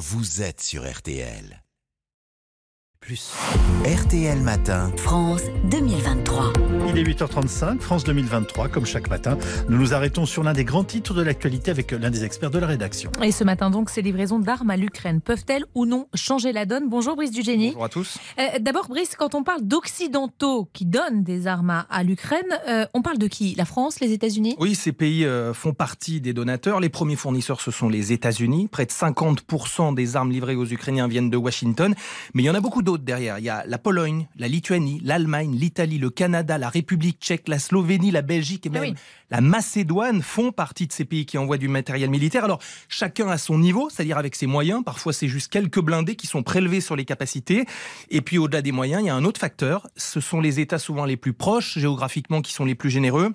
vous êtes sur RTL. Plus. RTL Matin. France 2023. Il est 8h35, France 2023. Comme chaque matin, nous nous arrêtons sur l'un des grands titres de l'actualité avec l'un des experts de la rédaction. Et ce matin donc, ces livraisons d'armes à l'Ukraine peuvent-elles ou non changer la donne? Bonjour Brice Dugénie. Bonjour à tous. Euh, D'abord Brice, quand on parle d'occidentaux qui donnent des armes à, à l'Ukraine, euh, on parle de qui? La France, les États-Unis? Oui, ces pays euh, font partie des donateurs. Les premiers fournisseurs, ce sont les États-Unis. Près de 50% des armes livrées aux Ukrainiens viennent de Washington. Mais il y en a beaucoup d'autres derrière. Il y a la Pologne, la Lituanie, l'Allemagne, l'Italie, le Canada, la République tchèque, la Slovénie, la Belgique et Ah même oui. la Macédoine font partie de ces pays qui envoient du matériel militaire. Alors, chacun à son niveau, c'est-à-dire avec ses moyens. Parfois, c'est juste quelques blindés qui sont prélevés sur les capacités. Et puis, au-delà des moyens, il y a un autre facteur. Ce sont les États souvent les plus proches géographiquement qui sont les plus généreux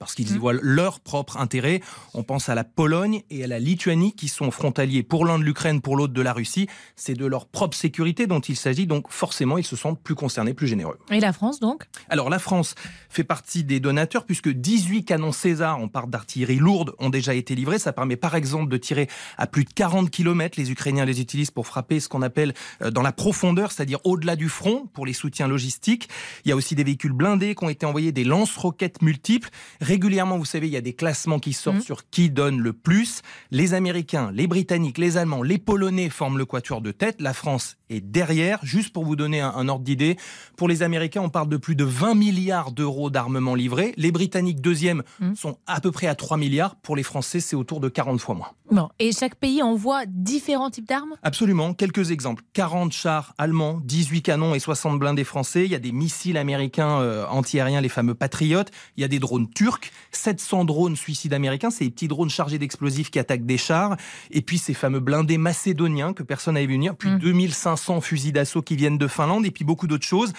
parce qu'ils y voient leur propre intérêt. On pense à la Pologne et à la Lituanie qui sont frontaliers pour l'un de l'Ukraine, pour l'autre de la Russie. C'est de leur propre sécurité dont il s'agit, donc forcément ils se sentent plus concernés, plus généreux. Et la France donc? Alors la France fait partie des donateurs puisque 18 canons César, on parle d'artillerie lourde, ont déjà été livrés. Ça permet par exemple de tirer à plus de 40 km. Les Ukrainiens les utilisent pour frapper ce qu'on appelle euh, dans la profondeur, c'est-à-dire au-delà du front pour les soutiens logistiques. Il y a aussi des véhicules blindés qui ont été envoyés, des lance-roquettes multiples. Régulièrement, vous savez, il y a des classements qui sortent Mhm. sur qui donne le plus. Les Américains, les Britanniques, les Allemands, les Polonais forment le quatuor de tête. La France est derrière. Juste pour vous donner un, un ordre d'idée, pour les Américains, on parle de plus de 20 milliards d'euros d'armement livrés. Les Britanniques, deuxième, Mhm. sont à peu près à 3 milliards. Pour les Français, c'est autour de 40 fois moins. Bon. Et chaque pays envoie différents types d'armes? Absolument. Quelques exemples. 40 chars allemands, 18 canons et 60 blindés français. Il y a des missiles américains euh, antiaériens, les fameux Patriotes. Il y a des drones turcs. 700 drones suicides américains. C'est des petits drones chargés d'explosifs qui attaquent des chars. Et puis ces fameux blindés macédoniens que personne n'avait vu venir. Puis Mm. 2500 fusils d'assaut qui viennent de Finlande. Et puis beaucoup d'autres choses.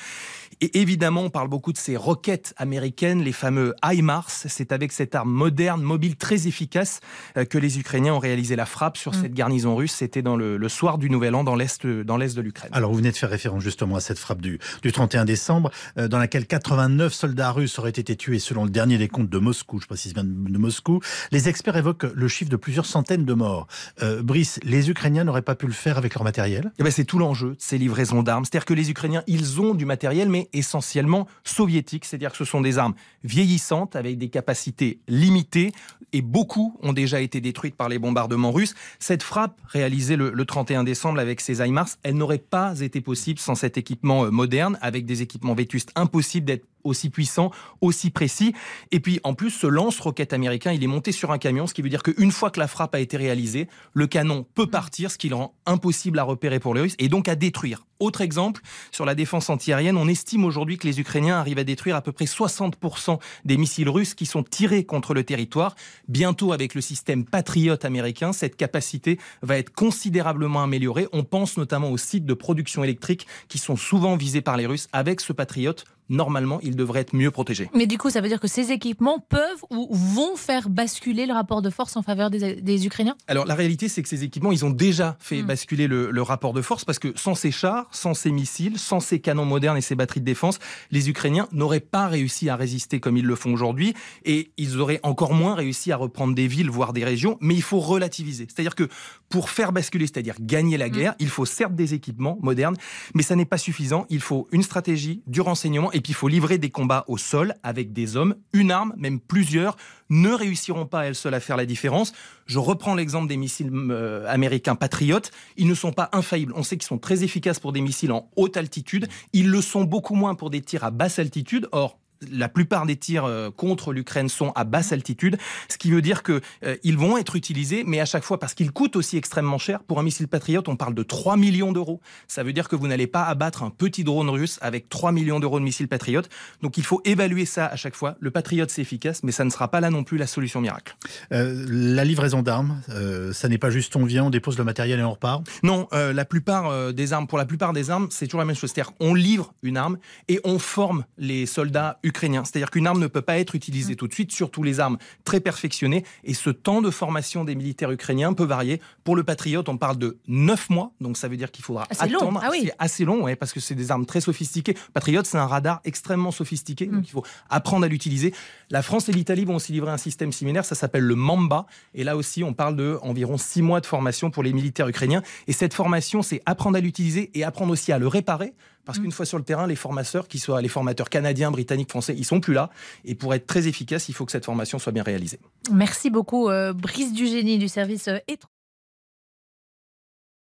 Et évidemment, on parle beaucoup de ces roquettes américaines, les fameux HIMARS. C'est avec cette arme moderne, mobile, très efficace euh, que les Ukrainiens ont réalisé la frappe sur Mm. cette garnison russe. C'était dans le, le soir du Nouvel An dans l'est, dans l'est de l'Ukraine. Alors, vous venez de faire référence justement à cette frappe du, du 31 décembre, euh, dans laquelle 89 soldats russes auraient été tués selon le dernier décompte de Moscou, je précise bien de Moscou. Les experts évoquent le chiffre de plusieurs centaines de morts. Euh, Brice, les Ukrainiens n'auraient pas pu le faire avec leur matériel? Eh ben, c'est tout l'enjeu de ces livraisons d'armes. C'est-à-dire que les Ukrainiens, ils ont du matériel, mais essentiellement soviétique. C'est-à-dire que ce sont des armes vieillissantes avec des capacités limitées et beaucoup ont déjà été détruites par les bombardements russes. Cette frappe réalisée le, le 31 décembre avec ces HIMARS, elle n'aurait pas été possible sans cet équipement euh, moderne, avec des équipements vétustes. Impossible d'être aussi puissant, aussi précis. Et puis, en plus, ce lance-roquette américain, il est monté sur un camion, ce qui veut dire qu'une fois que la frappe a été réalisée, le canon peut partir, ce qui le rend impossible à repérer pour les Russes et donc à détruire. Autre exemple, sur la défense antiaérienne, on estime aujourd'hui que les Ukrainiens arrivent à détruire à peu près 60% des missiles russes qui sont tirés contre le territoire. Bientôt, avec le système Patriot américain, cette capacité va être considérablement améliorée. On pense notamment aux sites de production électrique qui sont souvent visés par les Russes. Avec ce Patriot, normalement, ils devraient être mieux protégés. Mais du coup, ça veut dire que ces équipements peuvent ou vont faire basculer le rapport de force en faveur des, des Ukrainiens? Alors la réalité, c'est que ces équipements, ils ont déjà fait Mm. basculer le, le rapport de force parce que sans ces chars, sans ces missiles, sans ces canons modernes et ces batteries de défense, les Ukrainiens n'auraient pas réussi à résister comme ils le font aujourd'hui et ils auraient encore moins réussi à reprendre des villes, voire des régions. Mais il faut relativiser. C'est-à-dire que pour faire basculer, c'est-à-dire gagner la guerre, il faut certes des équipements modernes, mais ça n'est pas suffisant. Il faut une stratégie, du renseignement et puis il faut livrer des combats au sol avec des hommes. Une arme, même plusieurs, ne réussiront pas elles seules à faire la différence. Je reprends l'exemple des missiles euh, américains Patriot. Ils ne sont pas infaillibles. On sait qu'ils sont très efficaces pour des missiles en haute altitude. Ils le sont beaucoup moins pour des tirs à basse altitude. Or, la plupart des tirs euh, contre l'Ukraine sont à basse altitude, ce qui veut dire que euh, ils vont être utilisés, mais à chaque fois parce qu'ils coûtent aussi extrêmement cher. Pour un missile Patriot, on parle de 3 millions d'euros. Ça veut dire que vous n'allez pas abattre un petit drone russe avec 3 millions d'euros de missiles Patriot. Donc il faut évaluer ça à chaque fois. Le Patriot, c'est efficace, mais ça ne sera pas là non plus la solution miracle. Euh, La livraison d'armes, euh, ça n'est pas juste on vient, on dépose le matériel et on repart? Non, la plupart des armes, pour la plupart des armes, c'est toujours la même chose. C'est-à-dire qu'on livre une arme et on forme les soldats ukrainiens ukrainien. C'est-à-dire qu'une arme ne peut pas être utilisée tout de suite, surtout les armes très perfectionnées. Et ce temps de formation des militaires ukrainiens peut varier. Pour le Patriote, on parle de 9 mois, donc ça veut dire qu'il faudra Ah, c'est long. attendre. Ah oui. C'est assez long, ouais, parce que c'est des armes très sophistiquées. Patriote, c'est un radar extrêmement sophistiqué, Mm. donc il faut apprendre à l'utiliser. La France et l'Italie vont aussi livrer un système similaire, ça s'appelle le Mamba. Et là aussi, on parle de environ 6 mois de formation pour les militaires ukrainiens. Et cette formation, c'est apprendre à l'utiliser et apprendre aussi à le réparer. Parce Mm. qu'une fois sur le terrain, les formateurs, qui soient les formateurs canadiens, britanniques, français, ils sont plus là. Et pour être très efficace, il faut que cette formation soit bien réalisée. Merci beaucoup, euh, Brice Dugénie du service euh, étranger.